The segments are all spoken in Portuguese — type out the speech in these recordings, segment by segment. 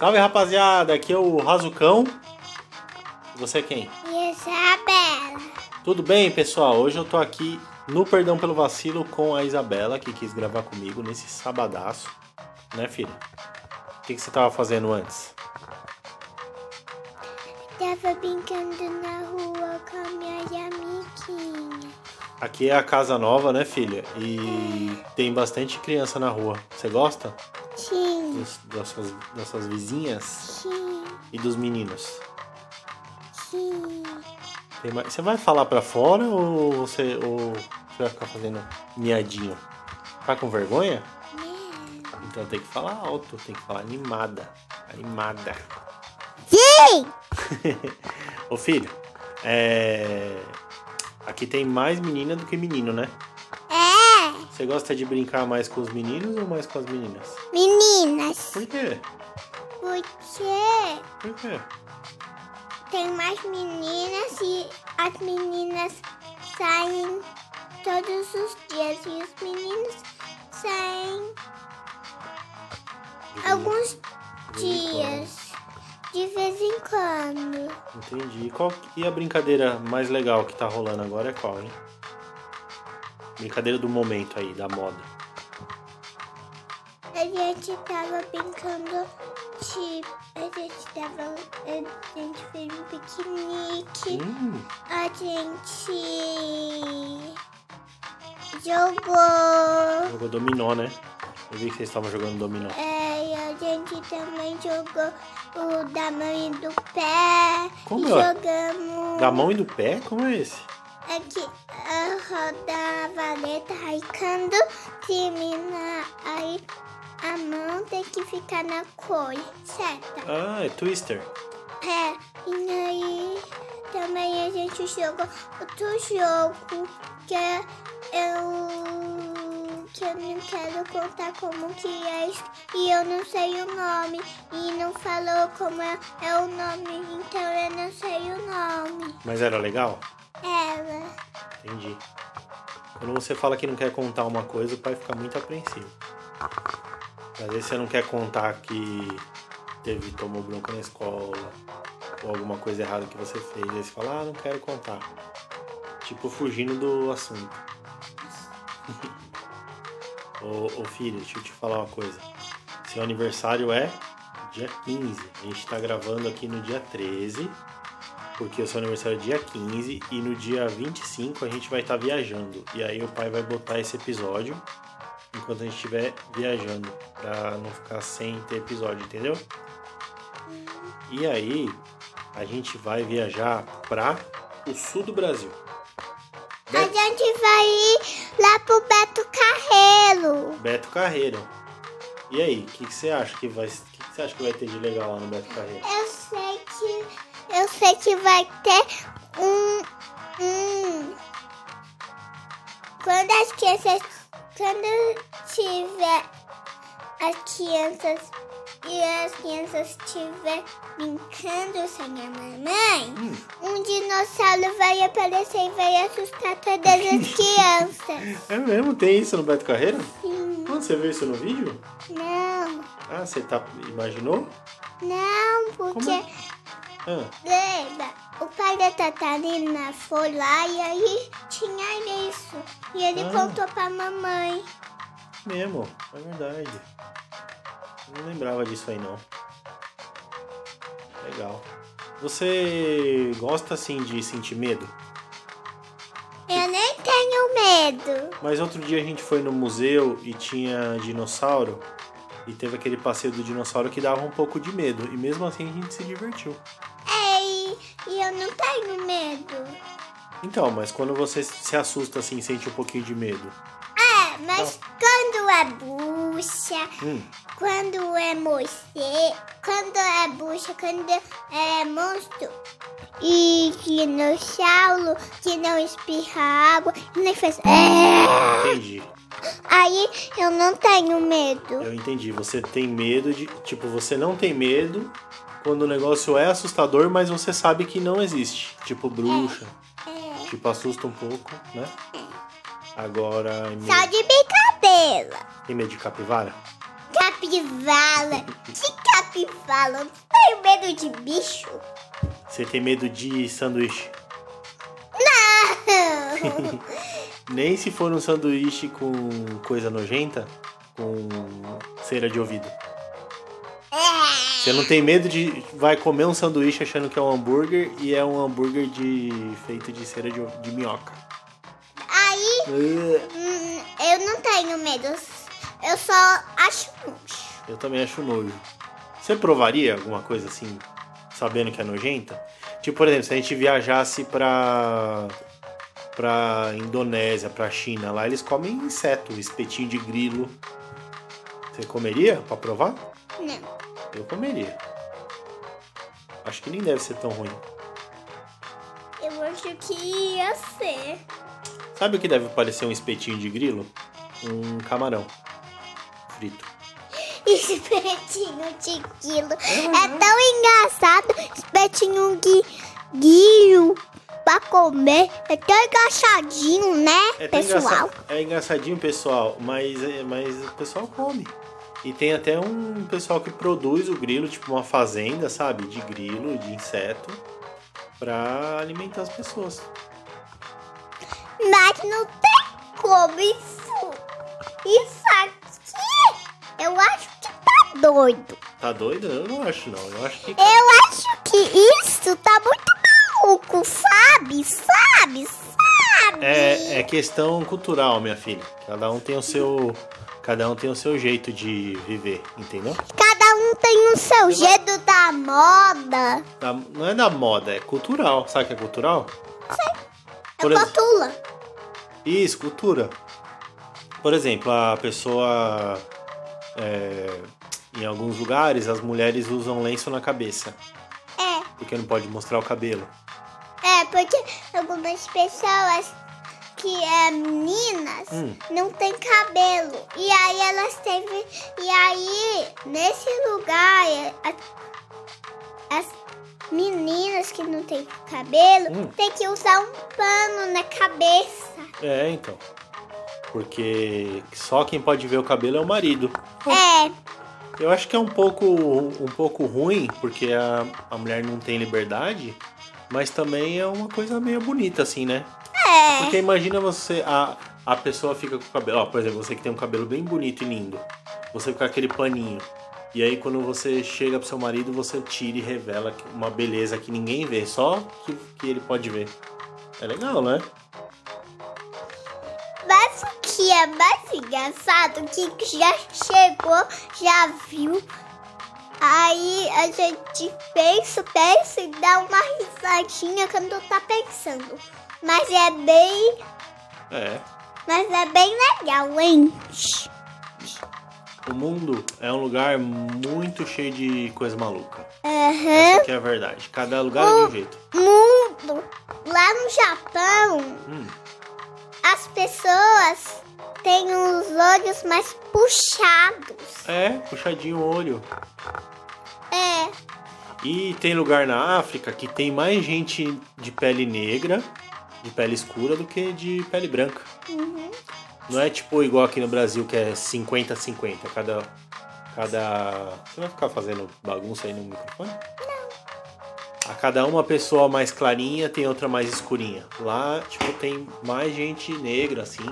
Salve rapaziada, aqui é o Razucão. Você é quem? Isabela. Tudo bem, pessoal? Hoje eu tô aqui no Perdão pelo Vacilo com a Isabela, que quis gravar comigo nesse sabadaço. Né, filha? O que, que você tava fazendo antes? Tava brincando na rua com a minha amiguinha. Aqui é a casa nova, né, filha? E tem bastante criança na rua. Você gosta Sim, dos- das, suas, das suas vizinhas sim, e dos meninos? sim. Mais- Você vai falar pra fora ou você, ou você vai ficar fazendo miadinho? Tá com vergonha? Não. Então tem que falar alto, tem que falar animada. Animada. Sim! Ô filho, é. Aqui tem mais menina do que menino, né? É, Você gosta de brincar mais com os meninos ou mais com as meninas? meninas, Por quê? porque Por quê? tem mais meninas e as meninas saem todos os dias e os meninos saem alguns quando. dias, de vez em quando. Entendi. E Qual... E a brincadeira mais legal que tá rolando agora é qual, hein? Brincadeira do momento aí, da moda. A gente tava brincando de. A gente tava. A gente fez um piquenique. Hum, A gente. Jogou. jogou dominó, né? Eu vi que vocês estavam jogando dominó. É, gente também jogou o da mão e do pé. Como e é? jogamos. Da mão e do pé? Como é esse? Aqui, a roda a valeta, aí quando termina, aí a mão tem que ficar na cor certa. Ah, é Twister. É, e aí também a gente jogou outro jogo que é eu que eu não quero contar como que é e eu não sei o nome e não falou como é, é o nome, então eu não sei o nome. Mas era legal? Ela. Entendi. Quando você fala que não quer contar uma coisa, o pai fica muito apreensivo. Às vezes você não quer contar que teve, tomou bronca na escola, ou alguma coisa errada que você fez. Aí você fala, ah, não quero contar. Tipo, fugindo do assunto. ô, ô filho, deixa eu te falar uma coisa. Seu aniversário é dia 15. A gente tá gravando aqui no dia 13 porque o seu aniversário é dia 15 e no dia 25 a gente vai estar viajando. E aí o pai vai botar esse episódio enquanto a gente estiver viajando, pra não ficar sem ter episódio, entendeu? E aí a gente vai viajar pra o sul do Brasil. A gente vai ir lá pro Beto Carreiro. Beto Carreiro. E aí, o que, que você acha que vai, que, que você acha que vai ter de legal lá no Beto Carreiro? Eu sei que eu sei que vai ter um um quando as crianças quando tiver as crianças e as crianças estiver brincando sem a mamãe, Hum. um dinossauro vai aparecer e vai assustar todas as crianças. É mesmo? Tem isso no Beto Carreiro? Sim. Quando você viu isso no vídeo? Não, Ah, você tá, imaginou? não, porque é? Ah, Lembra? O pai da Tatarina foi lá e aí tinha isso. E ele Ah. contou pra mamãe. mesmo, é verdade. Não lembrava disso aí não. Legal. Você gosta assim de sentir medo? Eu nem tenho medo. Mas outro dia a gente foi no museu e tinha dinossauro e teve aquele passeio do dinossauro que dava um pouco de medo e mesmo assim a gente se divertiu. Ei, e eu não tenho medo. Então, mas quando você se assusta assim, sente um pouquinho de medo. É, mas quando é bucha, Hum, quando é morcego, quando é bucha, quando é monstro e dinossauro que não espirra água, nem faz. É. entendi. Aí eu não tenho medo. Eu entendi. Você tem medo de. Tipo, você não tem medo quando o negócio é assustador, mas você sabe que não existe. Tipo, bruxa. É. Tipo, assusta um pouco, né? Agora. Só de brincadeira. Tem medo de capivara? Capivara. De capivara. Tenho medo de bicho. Você tem medo de sanduíche? Não. Nem se for um sanduíche com coisa nojenta, com cera de ouvido. Você não tem medo de vai comer um sanduíche achando que é um hambúrguer e é um hambúrguer de feito de cera de, de minhoca. Hum, eu não tenho medo. Eu só acho nojo. Eu também acho nojo. Você provaria alguma coisa assim, sabendo que é nojenta? Tipo, por exemplo, se a gente viajasse pra pra Indonésia, pra China, lá eles comem inseto, espetinho de grilo. Você comeria pra provar? Não. Eu comeria. Acho que nem deve ser tão ruim. Eu acho que ia ser. Sabe o que deve parecer um espetinho de grilo? Um camarão frito. Espetinho de quilo. É tão engraçado. Espetinho de guio pra comer. É tão engraçadinho, né, É, pessoal? é engraçadinho, pessoal, mas, é- mas o pessoal come. E tem até um pessoal que produz o grilo, tipo uma fazenda, sabe? De grilo, de inseto, pra alimentar as pessoas. Mas não tem como isso. Isso aqui, eu acho que tá doido. Tá doido? Eu não acho, não. Eu acho que. Eu acho que isso tá muito maluco, sabe? Sabe? Sabe? É, é questão cultural, minha filha. Cada um tem o seu. Cada um tem o seu jeito de viver, entendeu? Cada um tem o seu jeito da moda. Da- não é da moda, é cultural. Sabe o que é cultural? É Por exemplo- cotula. Isso, cultura. Por exemplo, a pessoa. é, em alguns lugares, as mulheres usam lenço na cabeça, É, porque não pode mostrar o cabelo. é, porque algumas pessoas que é meninas Hum. não tem cabelo. E aí elas têm. E aí, nesse lugar, é, meninas que não têm cabelo Hum. tem que usar um pano na cabeça. É, então. Porque só quem pode ver o cabelo é o marido. É, Eu acho que é um pouco, um pouco ruim, porque a, a mulher não tem liberdade, mas também é uma coisa meio bonita, assim, né? é. Porque imagina você, a, a pessoa fica com o cabelo, ó, por exemplo, você que tem um cabelo bem bonito e lindo, você fica com aquele paninho. E aí quando você chega pro seu marido, você tira e revela uma beleza que ninguém vê, só que, que ele pode ver. É legal, né? Mas o que é mais engraçado que já chegou, já viu. Aí a gente pensa, pensa e dá uma risadinha quando tá pensando. Mas é bem. É. Mas é bem legal, hein? O mundo é um lugar muito cheio de coisa maluca. Aham. Essa aqui é a verdade. Cada lugar é de um jeito. Mundo. Lá no Japão, Hum, as pessoas têm os olhos mais puxados. é, puxadinho o olho. É. E tem lugar na África que tem mais gente de pele negra, de pele escura, do que de pele branca. Uhum. Não é tipo igual aqui no Brasil que é 50-50. Cada. Cada. Você vai ficar fazendo bagunça aí no microfone? Não. A cada uma pessoa mais clarinha tem outra mais escurinha. Lá, tipo, tem mais gente negra, assim.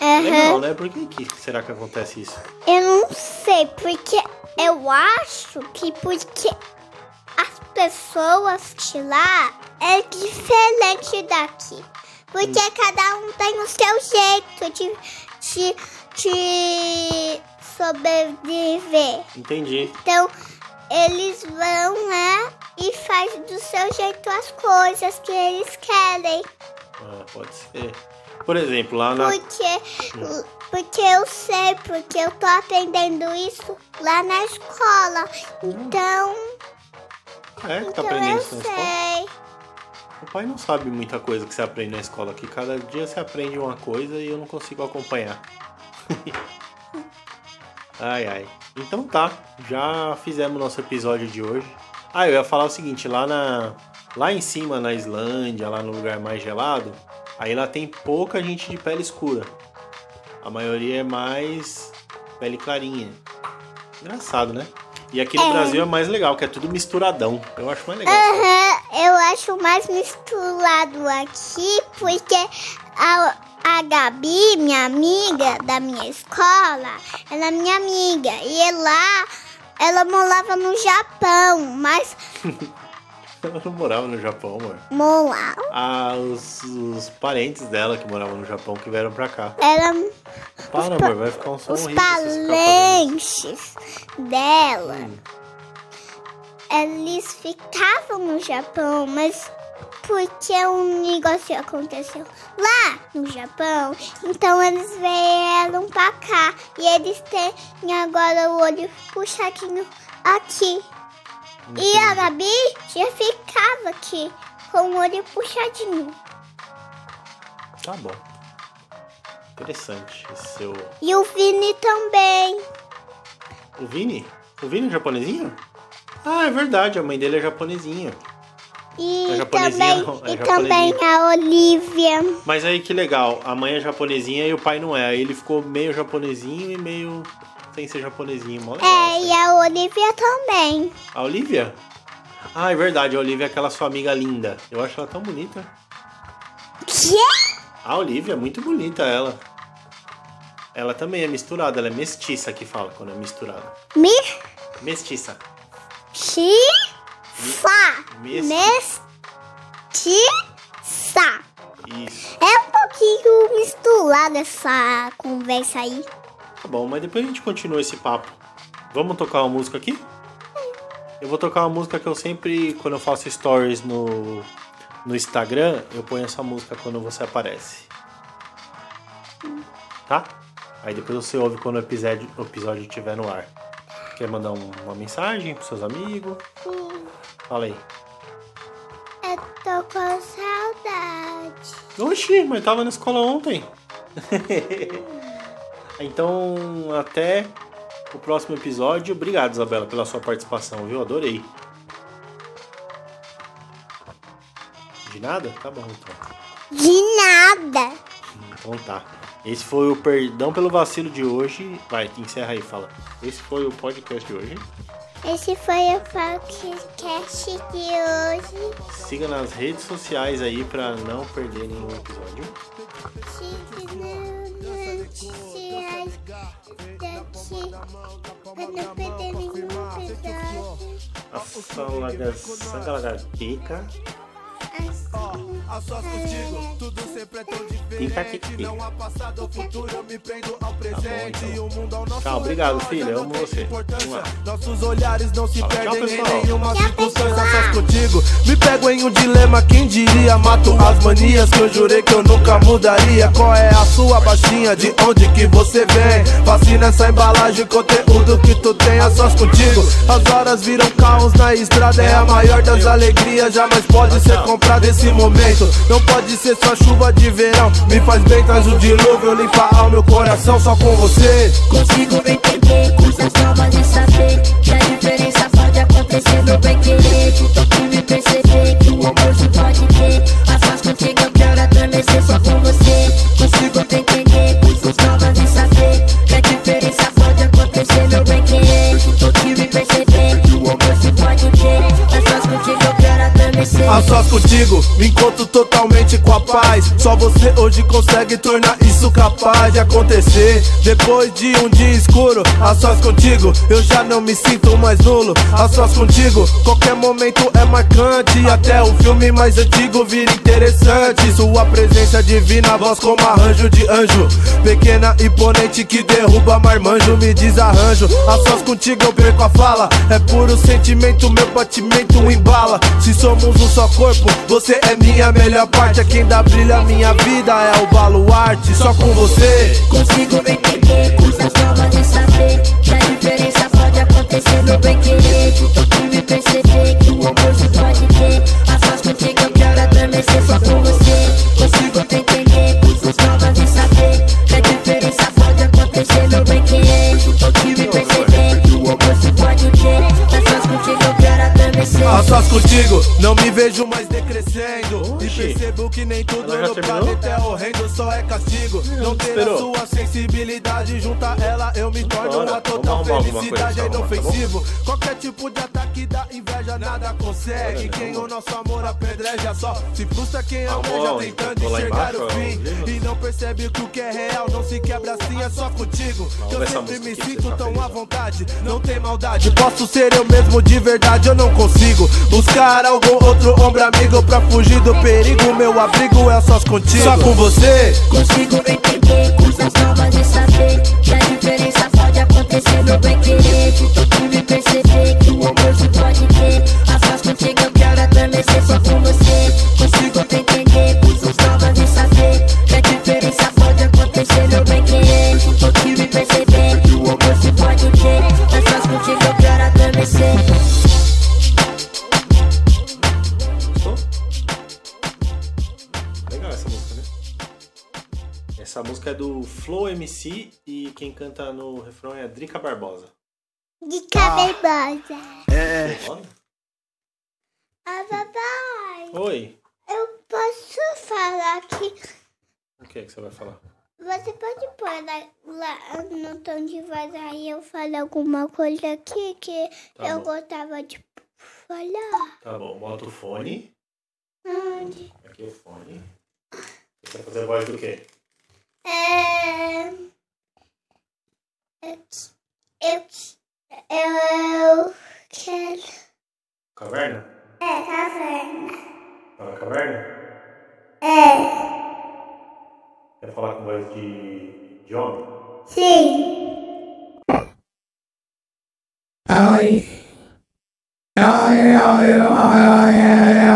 Aham. Legal, né? Por que, que será que acontece isso? Eu não sei, porque eu acho que porque as pessoas de lá é diferente daqui. Porque cada um tem o seu jeito de, de, de sobreviver. Entendi. Então, eles vão lá e faz do seu jeito as coisas que eles querem. Ah, pode ser. Por exemplo, lá na. Porque, porque eu sei, porque eu tô aprendendo isso lá na escola. Então, É, tá então aprendendo eu isso na escola? sei. O pai não sabe muita coisa que você aprende na escola aqui. Cada dia você aprende uma coisa e eu não consigo acompanhar. ai, ai. Então tá, já fizemos nosso episódio de hoje. Ah, eu ia falar o seguinte, lá na lá em cima na Islândia, lá no lugar mais gelado, aí lá tem pouca gente de pele escura. A maioria é mais pele clarinha. Engraçado, né? E aqui no É. Brasil é mais legal, que é tudo misturadão. Eu acho mais legal. Aham, eu acho mais misturado aqui, porque a, a Gabi, minha amiga da minha escola, ela é minha amiga. E lá, ela morava no Japão, mas Ela não morava no Japão, amor. morava. Ah, os, os parentes dela que moravam no Japão que vieram pra cá. Ela, Para, amor, vai ficar um som os parentes dela, Hum. Eles ficavam no Japão, mas porque um negócio aconteceu lá no Japão, então eles vieram pra cá e eles têm agora o olho puxadinho aqui. E a Gabi já ficava aqui com o olho puxadinho. Tá bom. Interessante esse seu. E o Vini também. O Vini? O Vini é japonesinho? Ah, é verdade, a mãe dele é japonesinha. E É também, não, é e também a Olivia. Mas aí que legal, a mãe é japonesinha e o pai não é. Aí ele ficou meio japonesinho e meio sem ser japonesinho. Mó legal É, isso e a Olivia também. A Olivia? Ah, é verdade, a Olivia é aquela sua amiga linda. Eu acho ela tão bonita. Que? A Olivia é muito bonita, ela. Ela também é misturada, ela é mestiça que fala quando é misturada. Me? Mestiça. Chi? Fa. Mes- Mestiça. Isso. É um pouquinho misturada essa conversa aí. Tá bom, mas depois a gente continua esse papo. Vamos tocar uma música aqui? Eu vou tocar uma música que eu sempre, quando eu faço stories no, no Instagram, eu ponho essa música quando você aparece. Tá? Aí depois você ouve quando o episódio, o episódio estiver no ar. Quer mandar um- uma mensagem pros seus amigos? Fala aí. Eu tô com saudade. Oxi, mas tava na escola ontem. então, até o próximo episódio. Obrigado, Isabela, pela sua participação, viu? Adorei. De nada? Tá bom, então. De nada. Então tá. Esse foi o Perdão pelo Vacilo de hoje. Vai, encerra aí, fala. Esse foi o podcast de hoje. Esse foi o podcast de hoje. Siga nas redes sociais aí pra não perder nenhum episódio. Siga no noticiais daqui pra não perder nenhum episódio. A Salaga- Sangalagarteca. Assim, A tudo sempre é tão diferente. Não há passado ou futuro, eu me prendo ao presente. então. O mundo ao nosso Tchau, obrigado, já não amo você. Nossos olhares não se perdem em nenhuma circunstância. Sós contigo, me pego em um dilema. Quem diria? Mato as manias que eu jurei que eu nunca mudaria. Qual é a sua baixinha? De onde que você vem? Fascina essa embalagem, conteúdo que tu tem a sós contigo. As horas viram caos na estrada, é a maior das alegrias. Jamais pode ser comprado esse momento. Não pode ser só chuva de verão. Me faz bem, traz o dilúvio, limpa ao meu coração só com você. Consigo entender coisas novas e saber que a diferença pode acontecer no bem querer. Então que me perceber que o amor contigo, me encontro totalmente com a paz. Só você hoje consegue tornar isso capaz de acontecer. Depois de um dia escuro, a sós contigo, eu já não me sinto mais nulo. A sós contigo, qualquer momento é marcante. Até o filme mais antigo vira interessante. Sua presença divina, voz como arranjo de anjo. Pequena imponente que derruba marmanjo, me desarranjo. A sós contigo eu perco a fala. É puro sentimento, meu batimento embala. Se somos um só corpo, você é minha melhor parte. É quem dá brilho à minha vida, é o baluarte. Só com você. Consigo entender coisas novas e saber que a diferença pode acontecer no bem querer. Que me perceber que o amor se pode ter. A sós contigo eu quero adormecer só com você. Contigo não me vejo mais decrescendo. E Oxi. percebo que nem tudo no planeta é horrendo, só é castigo. Não ter a sua sensibilidade junto a ela, eu me torno uma total felicidade, é inofensivo. Qualquer tipo de ataque da inveja, nada consegue. Quem vamos. o nosso amor apedreja só se frustra quem almeja aonde? tentando enxergar o fim. E não percebe que o que é real não se quebra assim, é só contigo. Eu sempre me sinto tão à vontade, não tem maldade. Posso ser eu mesmo de verdade, eu não consigo buscar algum outro ombro amigo pra fugir do perigo. Meu abrigo é só contigo. Só com você. Consigo entender coisas novas e saber Que a diferença pode acontecer no bem querer Flow MC e quem canta no refrão é a Drica Barbosa. De cabelosa. É. Olha. Ah, papai, Oi. eu posso falar aqui. O que é que você vai falar? Você pode pôr lá, lá no tom de voz aí eu falo alguma coisa aqui que Tá eu bom. gostava de falar? Tá bom, bota o fone. Onde? Aqui o fone. Você vai fazer voz do quê? É... it's, eu, eu quero... Caverna? É, caverna. Fala caverna? É, Quer falar com voz de, de homem? sim. Ai. Ai, ai, ai, ai, ai, ai.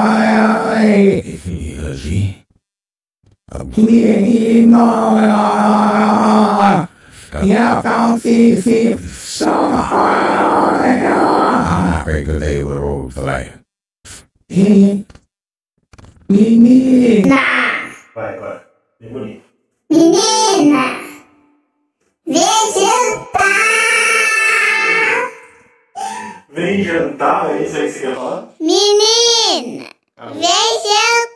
Menino. E a all like. Menina. Vai, vai. Bem bonito. Menina, vem jantar. Vem jantar, é isso aí que você quer falar? Menina, Ah, vem jantar.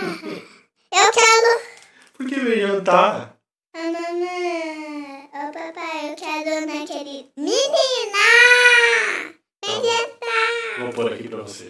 Eu quero... Por que vem jantar? Ah, mamãe, ô papai, eu quero naquele... Menina, vem jantar. Vou pôr aqui pra você.